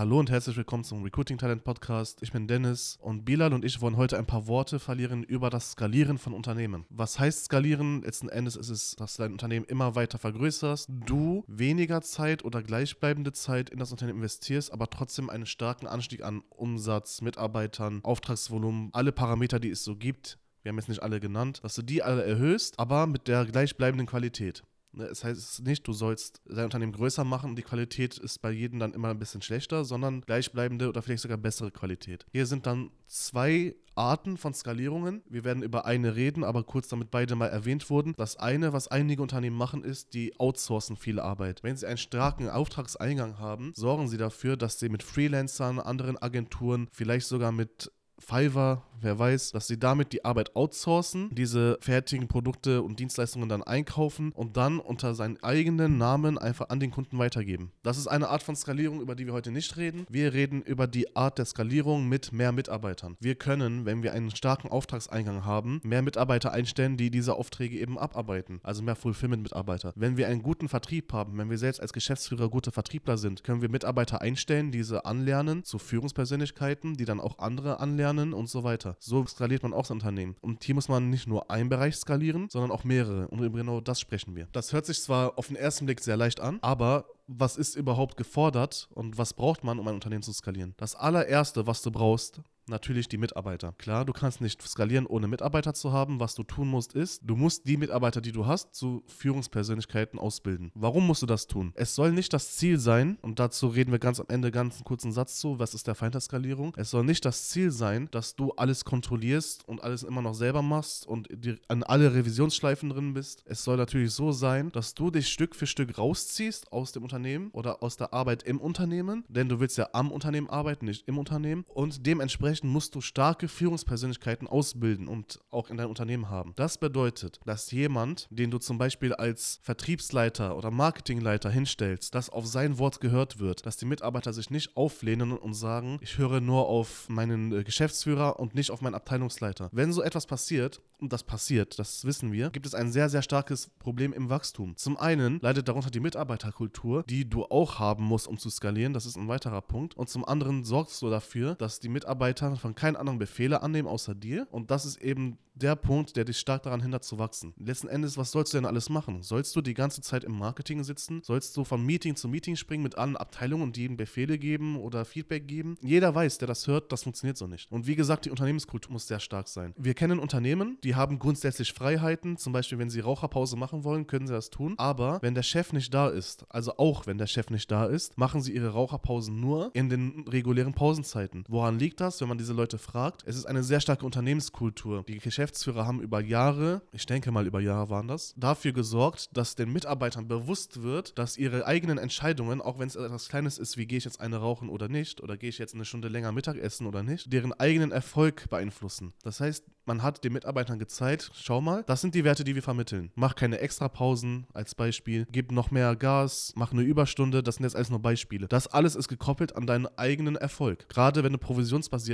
Hallo und herzlich willkommen zum Recruiting Talent Podcast. Ich bin Dennis und Bilal und ich wollen heute ein paar Worte verlieren über das Skalieren von Unternehmen. Was heißt skalieren? Letzten Endes ist es, dass dein Unternehmen immer weiter vergrößerst, du weniger Zeit oder gleichbleibende Zeit in das Unternehmen investierst, aber trotzdem einen starken Anstieg an Umsatz, Mitarbeitern, Auftragsvolumen, alle Parameter, die es so gibt, wir haben jetzt nicht alle genannt, dass du die alle erhöhst, aber mit der gleichbleibenden Qualität. Ne, es heißt nicht, du sollst dein Unternehmen größer machen und die Qualität ist bei jedem dann immer ein bisschen schlechter, sondern gleichbleibende oder vielleicht sogar bessere Qualität. Hier sind dann zwei Arten von Skalierungen. Wir werden über eine reden, aber kurz damit beide mal erwähnt wurden. Das eine, was einige Unternehmen machen, ist, die outsourcen viel Arbeit. Wenn sie einen starken Auftragseingang haben, sorgen sie dafür, dass sie mit Freelancern, anderen Agenturen, vielleicht sogar mit Fiverr, wer weiß, dass sie damit die Arbeit outsourcen, diese fertigen Produkte und Dienstleistungen dann einkaufen und dann unter seinen eigenen Namen einfach an den Kunden weitergeben. Das ist eine Art von Skalierung, über die wir heute nicht reden. Wir reden über die Art der Skalierung mit mehr Mitarbeitern. Wir können, wenn wir einen starken Auftragseingang haben, mehr Mitarbeiter einstellen, die diese Aufträge eben abarbeiten, also mehr Fulfillment-Mitarbeiter. Wenn wir einen guten Vertrieb haben, wenn wir selbst als Geschäftsführer gute Vertriebler sind, können wir Mitarbeiter einstellen, diese anlernen zu Führungspersönlichkeiten, die dann auch andere anlernen lernen und so weiter. So skaliert man auch das Unternehmen. Und hier muss man nicht nur einen Bereich skalieren, sondern auch mehrere. Und über genau das sprechen wir. Das hört sich zwar auf den ersten Blick sehr leicht an, aber was ist überhaupt gefordert und was braucht man, um ein Unternehmen zu skalieren? Das allererste, was du brauchst, natürlich die Mitarbeiter. Klar, du kannst nicht skalieren, ohne Mitarbeiter zu haben. Was du tun musst, ist, du musst die Mitarbeiter, die du hast, zu Führungspersönlichkeiten ausbilden. Warum musst du das tun? Es soll nicht das Ziel sein, und dazu reden wir ganz am Ende ganz einen kurzen Satz zu, was ist der Feind der Skalierung? Es soll nicht das Ziel sein, dass du alles kontrollierst und alles immer noch selber machst und an alle Revisionsschleifen drin bist. Es soll natürlich so sein, dass du dich Stück für Stück rausziehst aus dem Unternehmen oder aus der Arbeit im Unternehmen, denn du willst ja am Unternehmen arbeiten, nicht im Unternehmen und dementsprechend Dementsprechend musst du starke Führungspersönlichkeiten ausbilden und auch in deinem Unternehmen haben. Das bedeutet, dass jemand, den du zum Beispiel als Vertriebsleiter oder Marketingleiter hinstellst, dass auf sein Wort gehört wird, dass die Mitarbeiter sich nicht auflehnen und sagen, ich höre nur auf meinen äh, Geschäftsführer und nicht auf meinen Abteilungsleiter. Wenn so etwas passiert, und das passiert, das wissen wir, gibt es ein sehr, sehr starkes Problem im Wachstum. Zum einen leidet darunter die Mitarbeiterkultur, die du auch haben musst, um zu skalieren. Das ist ein weiterer Punkt. Und zum anderen sorgst du dafür, dass die Mitarbeiter von keinen anderen Befehle annehmen außer dir. Und das ist eben der Punkt, der dich stark daran hindert zu wachsen. Letzten Endes, was sollst du denn alles machen? Sollst du die ganze Zeit im Marketing sitzen? Sollst du von Meeting zu Meeting springen mit allen Abteilungen und jedem Befehle geben oder Feedback geben? Jeder weiß, der das hört, das funktioniert so nicht. Und wie gesagt, die Unternehmenskultur muss sehr stark sein. Wir kennen Unternehmen, die haben grundsätzlich Freiheiten. Zum Beispiel, wenn sie Raucherpause machen wollen, können sie das tun. Aber wenn der Chef nicht da ist, also auch wenn der Chef nicht da ist, machen sie ihre Raucherpausen nur in den regulären Pausenzeiten. Woran liegt das, wenn man diese Leute fragt? Es ist eine sehr starke Unternehmenskultur. Die Geschäfts Geschäftsführer haben über Jahre, ich denke mal über Jahre waren das, dafür gesorgt, dass den Mitarbeitern bewusst wird, dass ihre eigenen Entscheidungen, auch wenn es etwas Kleines ist, wie gehe ich jetzt eine rauchen oder nicht, oder gehe ich jetzt eine Stunde länger Mittagessen oder nicht, deren eigenen Erfolg beeinflussen. Das heißt, man hat den Mitarbeitern gezeigt, schau mal, das sind die Werte, die wir vermitteln. Mach keine Extrapausen als Beispiel, gib noch mehr Gas, mach eine Überstunde, das sind jetzt alles nur Beispiele. Das alles ist gekoppelt an deinen eigenen Erfolg. Gerade wenn du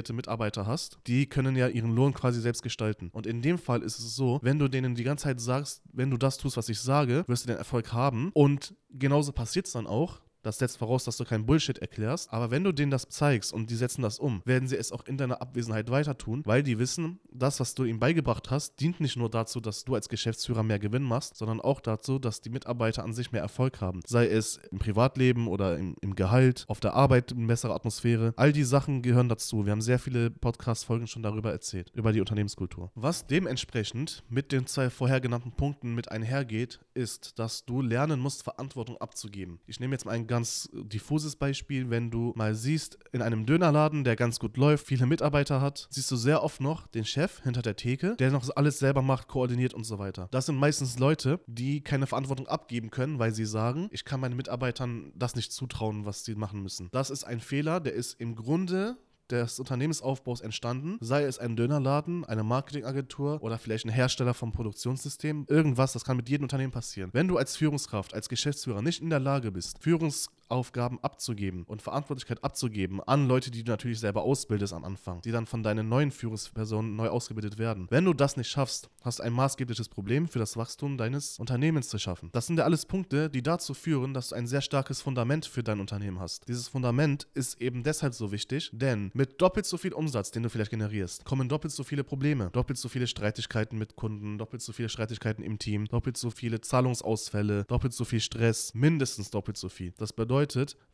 provisionsbasierte Mitarbeiter hast, die können ja ihren Lohn quasi selbst gestalten. Und in dem Fall ist es so, wenn du denen die ganze Zeit sagst, wenn du das tust, was ich sage, wirst du den Erfolg haben. Und genauso passiert es dann auch. Das setzt voraus, dass du keinen Bullshit erklärst. Aber wenn du denen das zeigst und die setzen das um, werden sie es auch in deiner Abwesenheit weiter tun, weil die wissen, das, was du ihnen beigebracht hast, dient nicht nur dazu, dass du als Geschäftsführer mehr Gewinn machst, sondern auch dazu, dass die Mitarbeiter an sich mehr Erfolg haben. Sei es im Privatleben oder im, im Gehalt, auf der Arbeit eine bessere Atmosphäre. All die Sachen gehören dazu. Wir haben sehr viele Podcast-Folgen schon darüber erzählt, über die Unternehmenskultur. Was dementsprechend mit den zwei vorher genannten Punkten mit einhergeht, ist, dass du lernen musst, Verantwortung abzugeben. Ich nehme jetzt mal ein ganz diffuses Beispiel, wenn du mal siehst, in einem Dönerladen, der ganz gut läuft, viele Mitarbeiter hat, siehst du sehr oft noch den Chef hinter der Theke, der noch alles selber macht, koordiniert und so weiter. Das sind meistens Leute, die keine Verantwortung abgeben können, weil sie sagen, ich kann meinen Mitarbeitern das nicht zutrauen, was sie machen müssen. Das ist ein Fehler, der ist im Grunde des Unternehmensaufbaus entstanden, sei es ein Dönerladen, eine Marketingagentur oder vielleicht ein Hersteller vom Produktionssystem, irgendwas, das kann mit jedem Unternehmen passieren. Wenn du als Führungskraft, als Geschäftsführer nicht in der Lage bist, Führungs Aufgaben abzugeben und Verantwortlichkeit abzugeben an Leute, die du natürlich selber ausbildest am Anfang, die dann von deinen neuen Führungspersonen neu ausgebildet werden. Wenn du das nicht schaffst, hast du ein maßgebliches Problem für das Wachstum deines Unternehmens zu schaffen. Das sind ja alles Punkte, die dazu führen, dass du ein sehr starkes Fundament für dein Unternehmen hast. Dieses Fundament ist eben deshalb so wichtig, denn mit doppelt so viel Umsatz, den du vielleicht generierst, kommen doppelt so viele Probleme, doppelt so viele Streitigkeiten mit Kunden, doppelt so viele Streitigkeiten im Team, doppelt so viele Zahlungsausfälle, doppelt so viel Stress, mindestens doppelt so viel. Das bedeutet,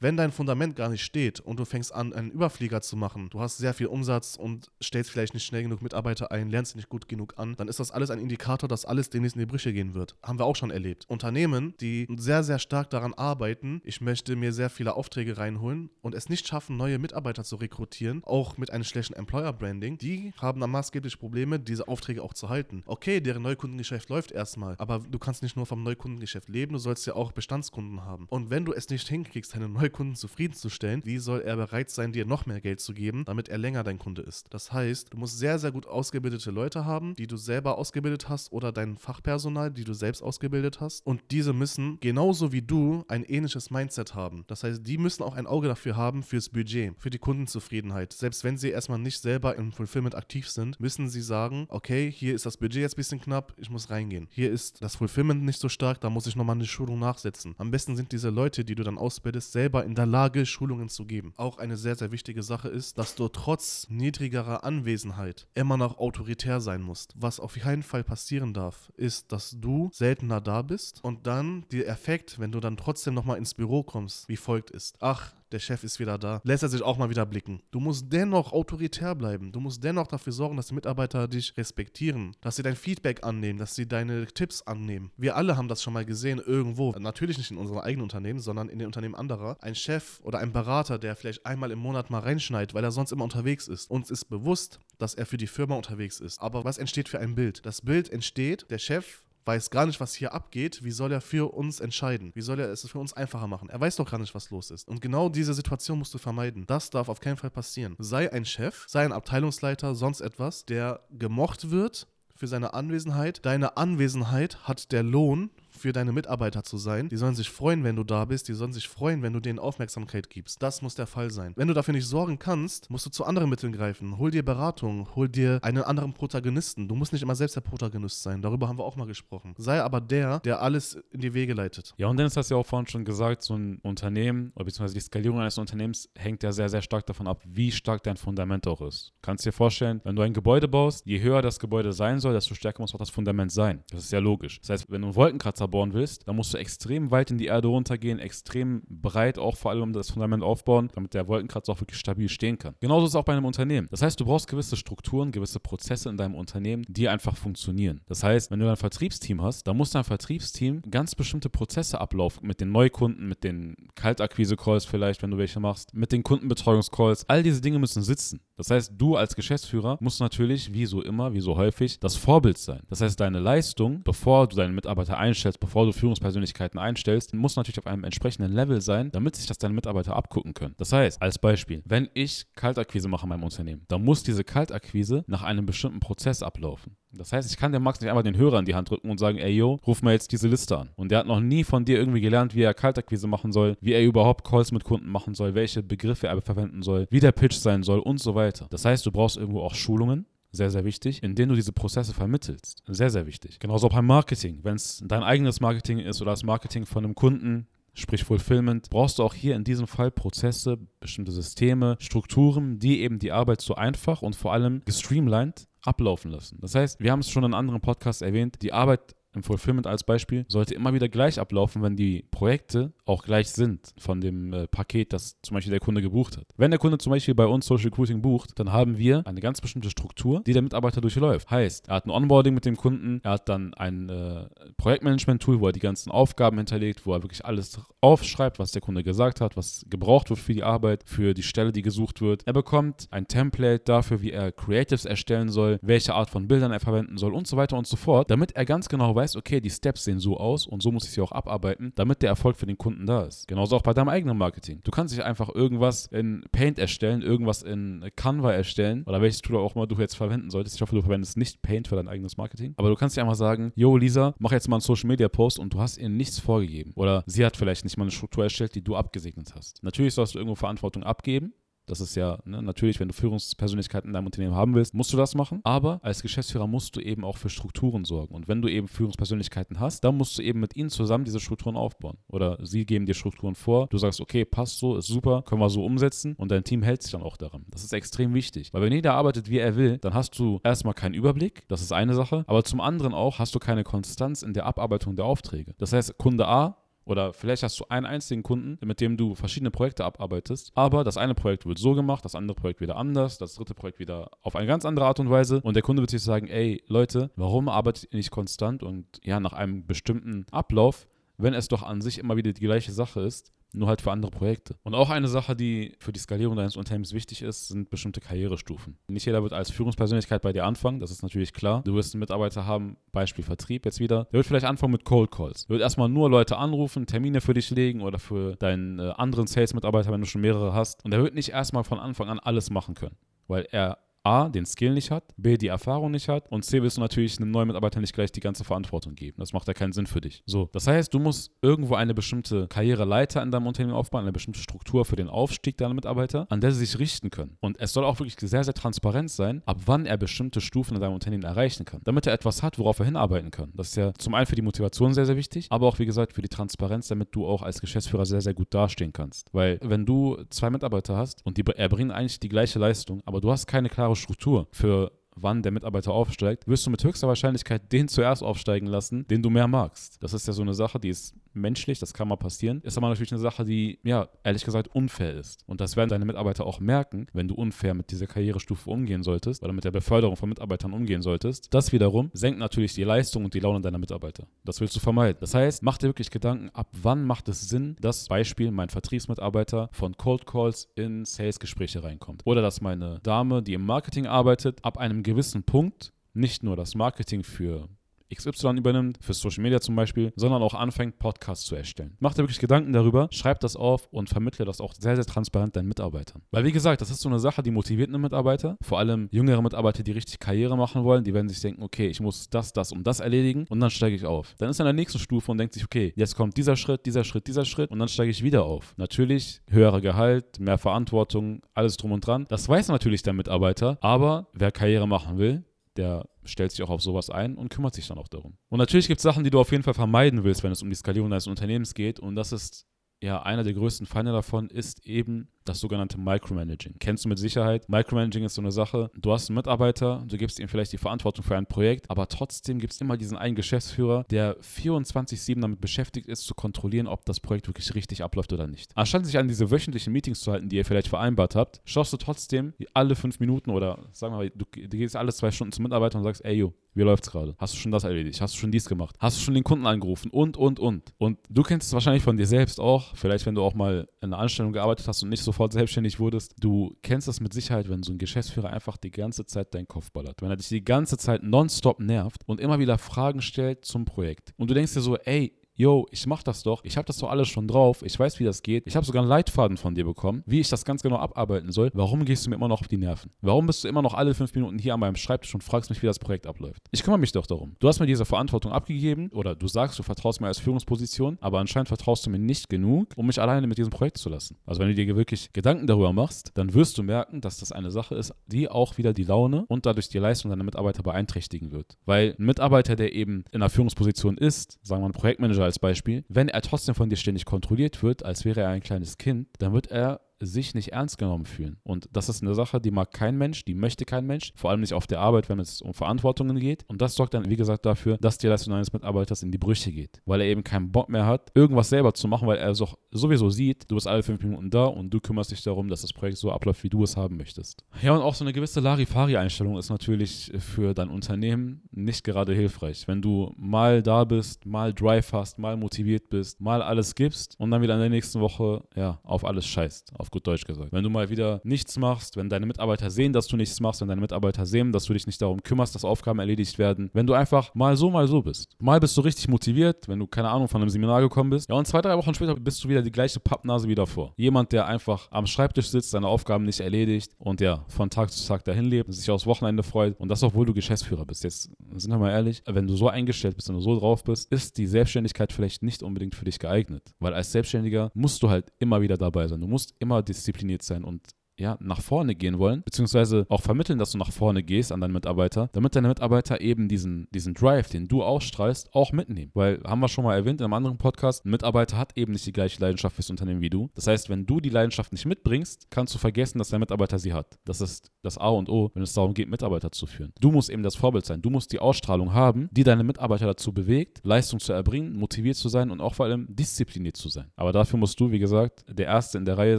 wenn dein Fundament gar nicht steht und du fängst an, einen Überflieger zu machen, du hast sehr viel Umsatz und stellst vielleicht nicht schnell genug Mitarbeiter ein, lernst nicht gut genug an, dann ist das alles ein Indikator, dass alles demnächst in die Brüche gehen wird. Haben wir auch schon erlebt. Unternehmen, die sehr, sehr stark daran arbeiten, ich möchte mir sehr viele Aufträge reinholen und es nicht schaffen, neue Mitarbeiter zu rekrutieren, auch mit einem schlechten Employer-Branding, die haben dann maßgeblich Probleme, diese Aufträge auch zu halten. Okay, deren Neukundengeschäft läuft erstmal, aber du kannst nicht nur vom Neukundengeschäft leben, du sollst ja auch Bestandskunden haben. Und wenn du es nicht hinkriegst, deine Neukunden zufriedenzustellen, wie soll er bereit sein, dir noch mehr Geld zu geben, damit er länger dein Kunde ist? Das heißt, du musst sehr, sehr gut ausgebildete Leute haben, die du selber ausgebildet hast oder dein Fachpersonal, die du selbst ausgebildet hast. Und diese müssen genauso wie du ein ähnliches Mindset haben. Das heißt, die müssen auch ein Auge dafür haben fürs Budget, für die Kundenzufriedenheit. Selbst wenn sie erstmal nicht selber im Fulfillment aktiv sind, müssen sie sagen, okay, hier ist das Budget jetzt ein bisschen knapp, ich muss reingehen. Hier ist das Fulfillment nicht so stark, da muss ich nochmal eine Schulung nachsetzen. Am besten sind diese Leute, die du dann ausbildest, selber in der Lage, Schulungen zu geben. Auch eine sehr, sehr wichtige Sache ist, dass du trotz niedrigerer Anwesenheit immer noch autoritär sein musst. Was auf keinen Fall passieren darf, ist, dass du seltener da bist und dann der Effekt, wenn du dann trotzdem nochmal ins Büro kommst, wie folgt ist. Ach, der Chef ist wieder da, lässt er sich auch mal wieder blicken. Du musst dennoch autoritär bleiben. Du musst dennoch dafür sorgen, dass die Mitarbeiter dich respektieren, dass sie dein Feedback annehmen, dass sie deine Tipps annehmen. Wir alle haben das schon mal gesehen irgendwo. Natürlich nicht in unserem eigenen Unternehmen, sondern in den Unternehmen anderer. Ein Chef oder ein Berater, der vielleicht einmal im Monat mal reinschneit, weil er sonst immer unterwegs ist. Uns ist bewusst, dass er für die Firma unterwegs ist. Aber was entsteht für ein Bild? Das Bild entsteht, der Chef weiß gar nicht, was hier abgeht. Wie soll er für uns entscheiden? Wie soll er es für uns einfacher machen? Er weiß doch gar nicht, was los ist. Und genau diese Situation musst du vermeiden. Das darf auf keinen Fall passieren. Sei ein Chef, sei ein Abteilungsleiter, sonst etwas, der gemocht wird für seine Anwesenheit. Deine Anwesenheit hat der Lohn für deine Mitarbeiter zu sein. Die sollen sich freuen, wenn du da bist. Die sollen sich freuen, wenn du denen Aufmerksamkeit gibst. Das muss der Fall sein. Wenn du dafür nicht sorgen kannst, musst du zu anderen Mitteln greifen. Hol dir Beratung, hol dir einen anderen Protagonisten. Du musst nicht immer selbst der Protagonist sein. Darüber haben wir auch mal gesprochen. Sei aber der, der alles in die Wege leitet. Ja, und Dennis hat ja auch vorhin schon gesagt, so ein Unternehmen oder beziehungsweise die Skalierung eines Unternehmens hängt ja sehr, sehr stark davon ab, wie stark dein Fundament auch ist. Kannst dir vorstellen, wenn du ein Gebäude baust, je höher das Gebäude sein soll, desto stärker muss auch das Fundament sein. Das ist ja logisch. Das heißt, wenn du einen Wolkenkratzer bauen willst, dann musst du extrem weit in die Erde runtergehen, extrem breit auch vor allem das Fundament aufbauen, damit der Wolkenkratzer auch wirklich stabil stehen kann. Genauso ist es auch bei einem Unternehmen. Das heißt, du brauchst gewisse Strukturen, gewisse Prozesse in deinem Unternehmen, die einfach funktionieren. Das heißt, wenn du ein Vertriebsteam hast, dann muss dein Vertriebsteam ganz bestimmte Prozesse ablaufen mit den Neukunden, mit den Kaltakquise-Calls vielleicht, wenn du welche machst, mit den Kundenbetreuungscalls. All diese Dinge müssen sitzen. Das heißt, du als Geschäftsführer musst natürlich, wie so immer, wie so häufig, das Vorbild sein. Das heißt, deine Leistung, bevor du deine Mitarbeiter einstellst, bevor du Führungspersönlichkeiten einstellst, muss natürlich auf einem entsprechenden Level sein, damit sich das deine Mitarbeiter abgucken können. Das heißt, als Beispiel, wenn ich Kaltakquise mache in meinem Unternehmen, dann muss diese Kaltakquise nach einem bestimmten Prozess ablaufen. Das heißt, ich kann dem Max nicht einmal den Hörer in die Hand drücken und sagen, ey yo, ruf mal jetzt diese Liste an. Und der hat noch nie von dir irgendwie gelernt, wie er Kaltakquise machen soll, wie er überhaupt Calls mit Kunden machen soll, welche Begriffe er verwenden soll, wie der Pitch sein soll und so weiter. Das heißt, du brauchst irgendwo auch Schulungen, sehr, sehr wichtig, in denen du diese Prozesse vermittelst. Sehr, sehr wichtig. Genauso beim Marketing. Wenn es dein eigenes Marketing ist oder das Marketing von einem Kunden, sprich Fulfillment, brauchst du auch hier in diesem Fall Prozesse, bestimmte Systeme, Strukturen, die eben die Arbeit so einfach und vor allem gestreamlined ablaufen lassen. Das heißt, wir haben es schon in anderen Podcasts erwähnt, die Arbeit im Fulfillment als Beispiel, sollte immer wieder gleich ablaufen, wenn die Projekte auch gleich sind von dem äh, Paket, das zum Beispiel der Kunde gebucht hat. Wenn der Kunde zum Beispiel bei uns Social Recruiting bucht, dann haben wir eine ganz bestimmte Struktur, die der Mitarbeiter durchläuft. Heißt, er hat ein Onboarding mit dem Kunden, er hat dann ein äh, Projektmanagement-Tool, wo er die ganzen Aufgaben hinterlegt, wo er wirklich alles aufschreibt, was der Kunde gesagt hat, was gebraucht wird für die Arbeit, für die Stelle, die gesucht wird. Er bekommt ein Template dafür, wie er Creatives erstellen soll, welche Art von Bildern er verwenden soll und so weiter und so fort, damit er ganz genau weiß, weißt, okay, die Steps sehen so aus und so muss ich sie auch abarbeiten, damit der Erfolg für den Kunden da ist. Genauso auch bei deinem eigenen Marketing. Du kannst nicht einfach irgendwas in Paint erstellen, irgendwas in Canva erstellen oder welches Tool auch immer du jetzt verwenden solltest. Ich hoffe, du verwendest nicht Paint für dein eigenes Marketing. Aber du kannst dir einfach sagen, yo Lisa, mach jetzt mal einen Social Media Post und du hast ihr nichts vorgegeben. Oder sie hat vielleicht nicht mal eine Struktur erstellt, die du abgesegnet hast. Natürlich sollst du irgendwo Verantwortung abgeben, das ist ja ne, natürlich, wenn du Führungspersönlichkeiten in deinem Unternehmen haben willst, musst du das machen. Aber als Geschäftsführer musst du eben auch für Strukturen sorgen. Und wenn du eben Führungspersönlichkeiten hast, dann musst du eben mit ihnen zusammen diese Strukturen aufbauen. Oder sie geben dir Strukturen vor. Du sagst, okay, passt so, ist super, können wir so umsetzen. Und dein Team hält sich dann auch daran. Das ist extrem wichtig. Weil wenn jeder arbeitet, wie er will, dann hast du erstmal keinen Überblick. Das ist eine Sache. Aber zum anderen auch hast du keine Konstanz in der Abarbeitung der Aufträge. Das heißt, Kunde A oder vielleicht hast du einen einzigen Kunden, mit dem du verschiedene Projekte abarbeitest, aber das eine Projekt wird so gemacht, das andere Projekt wieder anders, das dritte Projekt wieder auf eine ganz andere Art und Weise. Und der Kunde wird sich sagen, ey Leute, warum arbeitet ihr nicht konstant und ja nach einem bestimmten Ablauf, wenn es doch an sich immer wieder die gleiche Sache ist nur halt für andere Projekte. Und auch eine Sache, die für die Skalierung deines Unternehmens wichtig ist, sind bestimmte Karrierestufen. Nicht jeder wird als Führungspersönlichkeit bei dir anfangen, das ist natürlich klar. Du wirst einen Mitarbeiter haben, Beispiel Vertrieb jetzt wieder. Der wird vielleicht anfangen mit Cold Calls. Der wird erstmal nur Leute anrufen, Termine für dich legen oder für deinen äh, anderen Sales-Mitarbeiter, wenn du schon mehrere hast. Und der wird nicht erstmal von Anfang an alles machen können, weil er A, den Skill nicht hat, B, die Erfahrung nicht hat und C, willst du natürlich einem neuen Mitarbeiter nicht gleich die ganze Verantwortung geben. Das macht ja keinen Sinn für dich. So, das heißt, du musst irgendwo eine bestimmte Karriereleiter in deinem Unternehmen aufbauen, eine bestimmte Struktur für den Aufstieg deiner Mitarbeiter, an der sie sich richten können. Und es soll auch wirklich sehr, sehr transparent sein, ab wann er bestimmte Stufen in deinem Unternehmen erreichen kann, damit er etwas hat, worauf er hinarbeiten kann. Das ist ja zum einen für die Motivation sehr, sehr wichtig, aber auch, wie gesagt, für die Transparenz, damit du auch als Geschäftsführer sehr, sehr gut dastehen kannst. Weil, wenn du zwei Mitarbeiter hast und die erbringen eigentlich die gleiche Leistung, aber du hast keine klare Struktur für wann der Mitarbeiter aufsteigt, wirst du mit höchster Wahrscheinlichkeit den zuerst aufsteigen lassen, den du mehr magst. Das ist ja so eine Sache, die ist menschlich, das kann mal passieren. Ist aber natürlich eine Sache, die, ja, ehrlich gesagt unfair ist. Und das werden deine Mitarbeiter auch merken, wenn du unfair mit dieser Karrierestufe umgehen solltest oder mit der Beförderung von Mitarbeitern umgehen solltest. Das wiederum senkt natürlich die Leistung und die Laune deiner Mitarbeiter. Das willst du vermeiden. Das heißt, mach dir wirklich Gedanken, ab wann macht es Sinn, dass Beispiel mein Vertriebsmitarbeiter von Cold Calls in Sales-Gespräche reinkommt. Oder dass meine Dame, die im Marketing arbeitet, ab einem gewissen Punkt nicht nur das Marketing für XY übernimmt, für Social Media zum Beispiel, sondern auch anfängt, Podcasts zu erstellen. Mach dir wirklich Gedanken darüber, schreib das auf und vermittle das auch sehr, sehr transparent deinen Mitarbeitern. Weil, wie gesagt, das ist so eine Sache, die motiviert einen Mitarbeiter, vor allem jüngere Mitarbeiter, die richtig Karriere machen wollen, die werden sich denken, okay, ich muss das, das und das erledigen und dann steige ich auf. Dann ist er in der nächsten Stufe und denkt sich, okay, jetzt kommt dieser Schritt, dieser Schritt, dieser Schritt und dann steige ich wieder auf. Natürlich höhere Gehalt, mehr Verantwortung, alles drum und dran. Das weiß natürlich der Mitarbeiter, aber wer Karriere machen will, der stellt sich auch auf sowas ein und kümmert sich dann auch darum. Und natürlich gibt es Sachen, die du auf jeden Fall vermeiden willst, wenn es um die Skalierung deines Unternehmens geht. Und das ist ja einer der größten Feinde davon, ist eben das sogenannte Micromanaging. Kennst du mit Sicherheit? Micromanaging ist so eine Sache, du hast einen Mitarbeiter, du gibst ihm vielleicht die Verantwortung für ein Projekt, aber trotzdem gibt es immer diesen einen Geschäftsführer, der 24-7 damit beschäftigt ist, zu kontrollieren, ob das Projekt wirklich richtig abläuft oder nicht. Anstatt sich an diese wöchentlichen Meetings zu halten, die ihr vielleicht vereinbart habt, schaust du trotzdem alle fünf Minuten oder sagen wir mal, du, du gehst alle zwei Stunden zum Mitarbeiter und sagst, ey, yo, wie läuft's gerade? Hast du schon das erledigt? Hast du schon dies gemacht? Hast du schon den Kunden angerufen? Und, und, und. Und du kennst es wahrscheinlich von dir selbst auch, vielleicht wenn du auch mal in einer Anstellung gearbeitet hast und nicht sofort selbstständig wurdest. Du kennst das mit Sicherheit, wenn so ein Geschäftsführer einfach die ganze Zeit deinen Kopf ballert. Wenn er dich die ganze Zeit nonstop nervt und immer wieder Fragen stellt zum Projekt. Und du denkst dir so, ey, yo, ich mach das doch, ich habe das doch alles schon drauf, ich weiß, wie das geht, ich habe sogar einen Leitfaden von dir bekommen, wie ich das ganz genau abarbeiten soll. Warum gehst du mir immer noch auf die Nerven? Warum bist du immer noch alle fünf Minuten hier an meinem Schreibtisch und fragst mich, wie das Projekt abläuft? Ich kümmere mich doch darum. Du hast mir diese Verantwortung abgegeben oder du sagst, du vertraust mir als Führungsposition, aber anscheinend vertraust du mir nicht genug, um mich alleine mit diesem Projekt zu lassen. Also wenn du dir wirklich Gedanken darüber machst, dann wirst du merken, dass das eine Sache ist, die auch wieder die Laune und dadurch die Leistung deiner Mitarbeiter beeinträchtigen wird. Weil ein Mitarbeiter, der eben in einer Führungsposition ist, sagen wir ein Projektmanager als Beispiel, wenn er trotzdem von dir ständig kontrolliert wird, als wäre er ein kleines Kind, dann wird er sich nicht ernst genommen fühlen. Und das ist eine Sache, die mag kein Mensch, die möchte kein Mensch, vor allem nicht auf der Arbeit, wenn es um Verantwortungen geht. Und das sorgt dann, wie gesagt, dafür, dass die Leistung eines Mitarbeiters in die Brüche geht, weil er eben keinen Bock mehr hat, irgendwas selber zu machen, weil er so, sowieso sieht, du bist alle fünf Minuten da und du kümmerst dich darum, dass das Projekt so abläuft, wie du es haben möchtest. Ja, und auch so eine gewisse Larifari-Einstellung ist natürlich für dein Unternehmen nicht gerade hilfreich. Wenn du mal da bist, mal Drive hast, mal motiviert bist, mal alles gibst und dann wieder in der nächsten Woche, ja, auf alles scheißt, auf gut Deutsch gesagt. Wenn du mal wieder nichts machst, wenn deine Mitarbeiter sehen, dass du nichts machst, wenn deine Mitarbeiter sehen, dass du dich nicht darum kümmerst, dass Aufgaben erledigt werden, wenn du einfach mal so, mal so bist. Mal bist du richtig motiviert, wenn du, keine Ahnung, von einem Seminar gekommen bist. Ja, und zwei, drei Wochen später bist du wieder die gleiche Pappnase wie davor. Jemand, der einfach am Schreibtisch sitzt, seine Aufgaben nicht erledigt und ja, von Tag zu Tag dahin lebt, sich aufs Wochenende freut und das, obwohl du Geschäftsführer bist. Jetzt sind wir mal ehrlich, wenn du so eingestellt bist, wenn du so drauf bist, ist die Selbstständigkeit vielleicht nicht unbedingt für dich geeignet. Weil als Selbstständiger musst du halt immer wieder dabei sein. Du musst immer diszipliniert sein und ja, nach vorne gehen wollen, beziehungsweise auch vermitteln, dass du nach vorne gehst an deinen Mitarbeiter, damit deine Mitarbeiter eben diesen, diesen Drive, den du ausstrahlst, auch mitnehmen. Weil, haben wir schon mal erwähnt in einem anderen Podcast, ein Mitarbeiter hat eben nicht die gleiche Leidenschaft fürs Unternehmen wie du. Das heißt, wenn du die Leidenschaft nicht mitbringst, kannst du vergessen, dass dein Mitarbeiter sie hat. Das ist das A und O, wenn es darum geht, Mitarbeiter zu führen. Du musst eben das Vorbild sein. Du musst die Ausstrahlung haben, die deine Mitarbeiter dazu bewegt, Leistung zu erbringen, motiviert zu sein und auch vor allem diszipliniert zu sein. Aber dafür musst du, wie gesagt, der Erste in der Reihe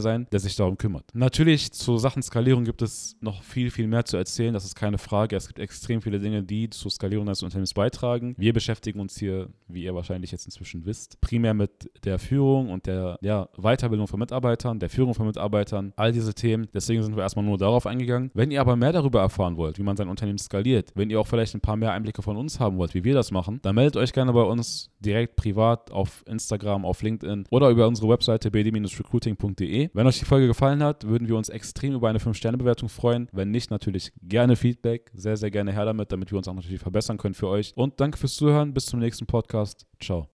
sein, der sich darum kümmert. Natürlich zu Sachen Skalierung gibt es noch viel, viel mehr zu erzählen. Das ist keine Frage. Es gibt extrem viele Dinge, die zur Skalierung eines Unternehmens beitragen. Wir beschäftigen uns hier, wie ihr wahrscheinlich jetzt inzwischen wisst, primär mit der Führung und der ja, Weiterbildung von Mitarbeitern, der Führung von Mitarbeitern, all diese Themen. Deswegen sind wir erstmal nur darauf eingegangen. Wenn ihr aber mehr darüber erfahren wollt, wie man sein Unternehmen skaliert, wenn ihr auch vielleicht ein paar mehr Einblicke von uns haben wollt, wie wir das machen, dann meldet euch gerne bei uns direkt privat auf Instagram, auf LinkedIn oder über unsere Webseite bd-recruiting.de. Wenn euch die Folge gefallen hat, würden wir uns extrem über eine 5-Sterne-Bewertung freuen. Wenn nicht, natürlich gerne Feedback. Sehr, sehr gerne her damit, damit wir uns auch natürlich verbessern können für euch. Und danke fürs Zuhören. Bis zum nächsten Podcast. Ciao.